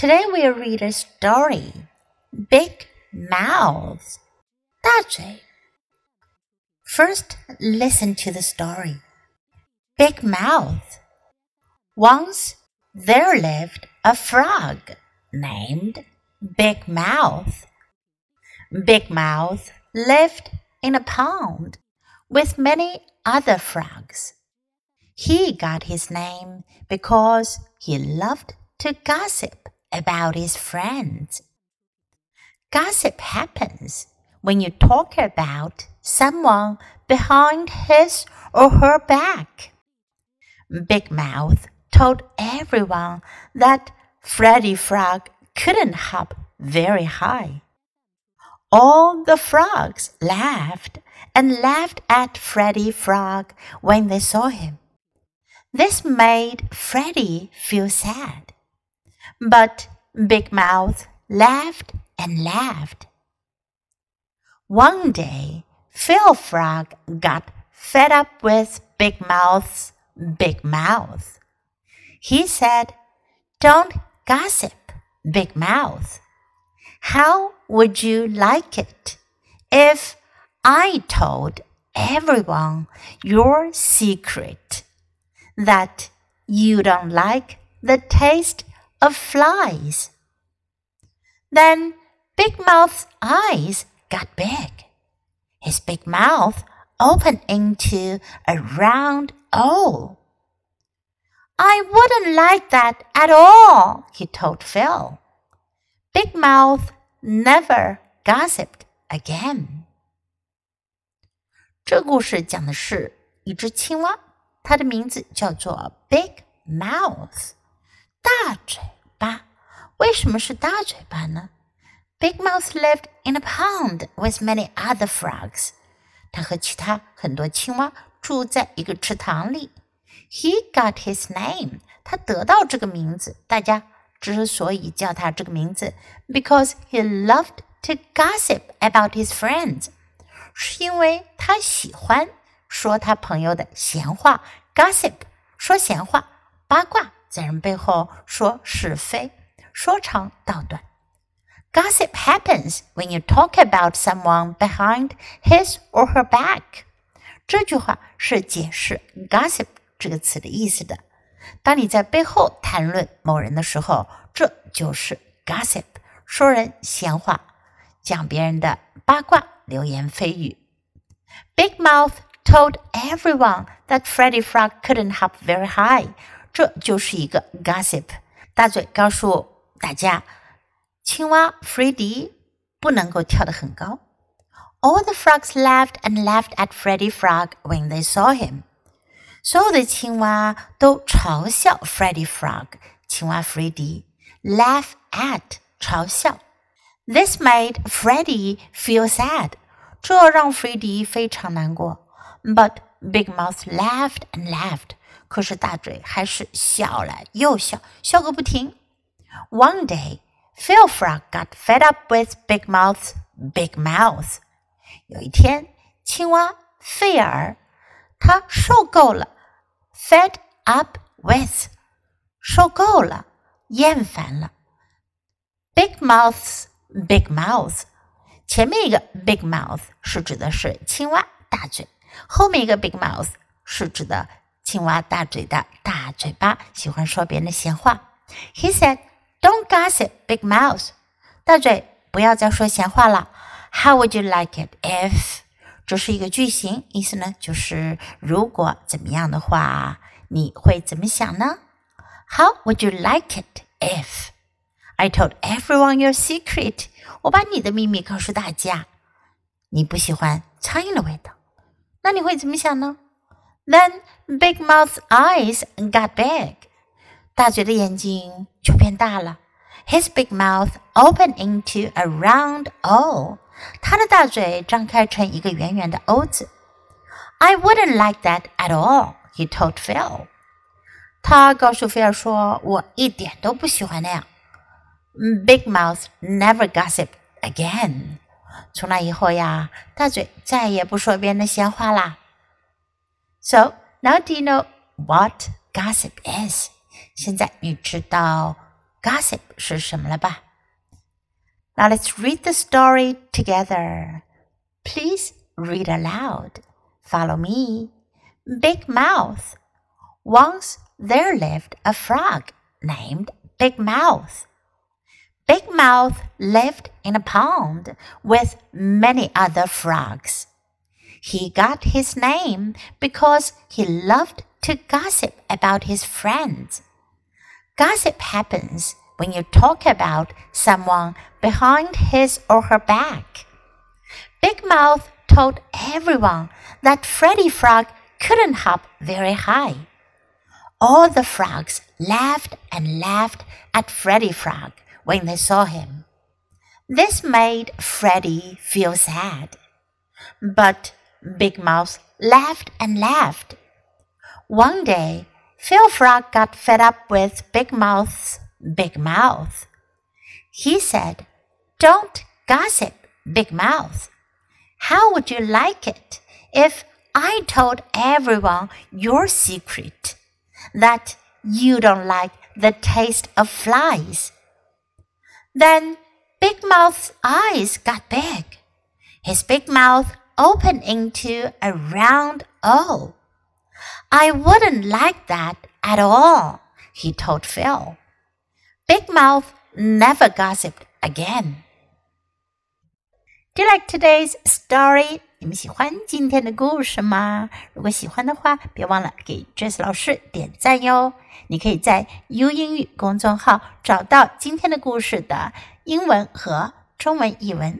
Today we'll read a story. Big Mouth. 大嘴. First, listen to the story. Big Mouth. Once there lived a frog named Big Mouth. Big Mouth lived in a pond with many other frogs. He got his name because he loved to gossip about his friends. Gossip happens when you talk about someone behind his or her back. Big Mouth told everyone that Freddy Frog couldn't hop very high. All the frogs laughed and laughed at Freddy Frog when they saw him. This made Freddy feel sad. But Big Mouth laughed and laughed. One day, Phil Frog got fed up with Big Mouth's big mouth. He said, Don't gossip, Big Mouth. How would you like it if I told everyone your secret that you don't like the taste of flies? Then Big Mouth's eyes got big. His big mouth opened into a round O. I wouldn't like that at all, he told Phil. Big Mouth never gossiped again. 这故事讲的是一只青蛙，它的名字叫做 Big Mouth， 大嘴巴。为什么是大嘴巴呢？Big Mouth lived in a pond with many other frogs。它和其他很多青蛙住在一个池塘里。He got his name，他得到这个名字。大家之所以叫他这个名字，because he loved to gossip about his friends，是因为他喜欢说他朋友的闲话。Gossip，说闲话，八卦，在人背后说是非，说长道短。Gossip happens when you talk about someone behind his or her back。这句话是解释 gossip 这个词的意思的。当你在背后谈论某人的时候，这就是 gossip，说人闲话，讲别人的八卦、流言蜚语。Big Mouth told everyone that Freddy Frog couldn't hop very high， 这就是一个 gossip。大嘴告诉大家。青蛙 Freddy 不能够跳得很高。All the frogs laughed and laughed at Freddy Frog when they saw him。所有的青蛙都嘲笑 Freddy Frog，青蛙 Freddy laugh at 嘲笑。This made Freddy feel sad，这让 Freddy 非常难过。But Big Mouth laughed and laughed， 可是大嘴还是笑了又笑，笑个不停。One day。Phil Frog got fed up with Big Mouth's big mouth。有一天，青蛙费尔他受够了，fed up with，受够了，厌烦了。Big Mouth's big mouth，前面一个 big mouth 是指的是青蛙大嘴，后面一个 big mouth 是指的 青蛙大嘴的大嘴巴，喜欢说别人的闲话。He said. Don't gossip, big mouth. 大嘴，不要再说闲话了。How would you like it if？这是一个句型，意思呢就是如果怎么样的话，你会怎么想呢？How would you like it if I told everyone your secret？我把你的秘密告诉大家。你不喜欢苍蝇的味道，那你会怎么想呢 ？Then Big Mouth's eyes got big. 大嘴的眼睛就变大了。His big mouth opened into a round O。他的大嘴张开成一个圆圆的 O 字。I wouldn't like that at all, he told Phil。他告诉菲尔说：“我一点都不喜欢那样。” Big Mouth never gossiped again。从那以后呀，大嘴再也不说别人的闲话啦。 So now do you know what gossip is? 现在你知道 gossip 是什么了吧？Now let's read the story together. Please read aloud. Follow me. Big Mouth. Once there lived a frog named Big Mouth. Big Mouth lived in a pond with many other frogs. He got his name because he loved to gossip about his friends. Gossip happens when you talk about someone behind his or her back. Big Mouth told everyone that Freddy Frog couldn't hop very high. All the frogs laughed and laughed at Freddy Frog when they saw him. This made Freddy feel sad. But Big Mouth laughed and laughed. One day, Phil Frog got fed up with Big Mouth's big mouth. He said, Don't gossip, Big Mouth. How would you like it if I told everyone your secret that you don't like the taste of flies? Then Big Mouth's eyes got big. His big mouth opened into a round O. I wouldn't like that at all, he told Phil. Big Mouth never gossiped again. Do you like today's story? 你们喜欢今天的故事吗？如果喜欢的话，别忘了给 Jess 老师点赞哟。你可以在 U 英语公众号找到今天的故事的英文和中文译文。